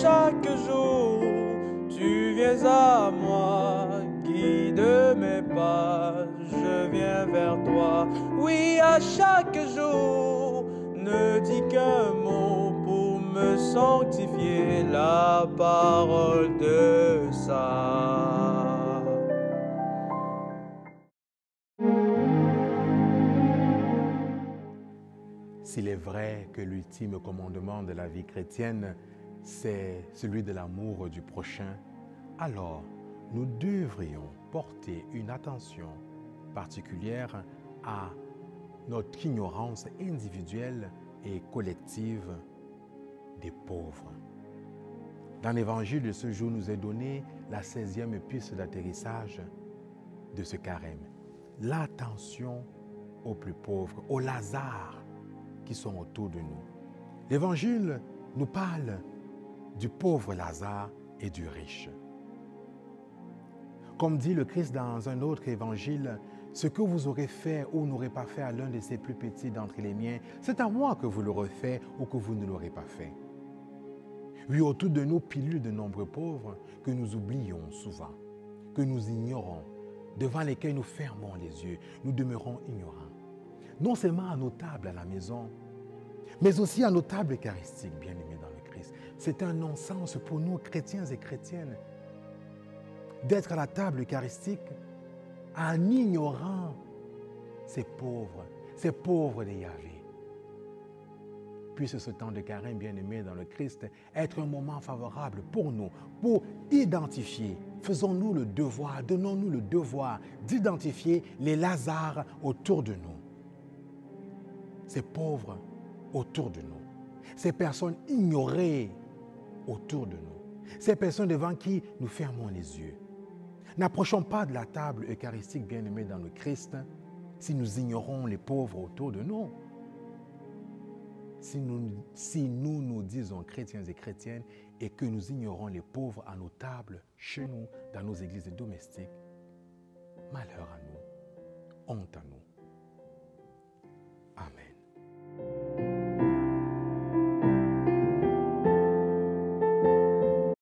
chaque jour, tu viens à moi, guide mes pas, je viens vers toi. Oui, à chaque jour, ne dis qu'un mot pour me sanctifier la parole de ça. S'il est vrai que l'ultime commandement de la vie chrétienne, c'est celui de l'amour du prochain, alors nous devrions porter une attention particulière à notre ignorance individuelle et collective des pauvres. Dans l'évangile de ce jour nous est donné la 16e piste d'atterrissage de ce carême. L'attention aux plus pauvres, aux Lazare qui sont autour de nous. L'évangile nous parle du pauvre Lazare et du riche. Comme dit le Christ dans un autre évangile, ce que vous aurez fait ou n'aurez pas fait à l'un de ces plus petits d'entre les miens, c'est à moi que vous l'aurez fait ou que vous ne l'aurez pas fait. Oui, autour de nous pilule de nombreux pauvres que nous oublions souvent, que nous ignorons, devant lesquels nous fermons les yeux, nous demeurons ignorants. Non seulement à nos tables à la maison, mais aussi à nos tables eucharistiques, bien-aimés dans le Christ. C'est un non-sens pour nous, chrétiens et chrétiennes, d'être à la table eucharistique en ignorant ces pauvres, ces pauvres de Yahvé. Puisse ce temps de carême, bien-aimé dans le Christ, être un moment favorable pour nous, pour identifier, faisons-nous le devoir, donnons-nous le devoir d'identifier les Lazars autour de nous. Ces pauvres autour de nous, ces personnes ignorées autour de nous, ces personnes devant qui nous fermons les yeux. N'approchons pas de la table eucharistique bien-aimée dans le Christ si nous ignorons les pauvres autour de nous. Si nous, si nous nous disons chrétiens et chrétiennes et que nous ignorons les pauvres à nos tables, chez nous, dans nos églises domestiques, malheur à nous, honte à nous.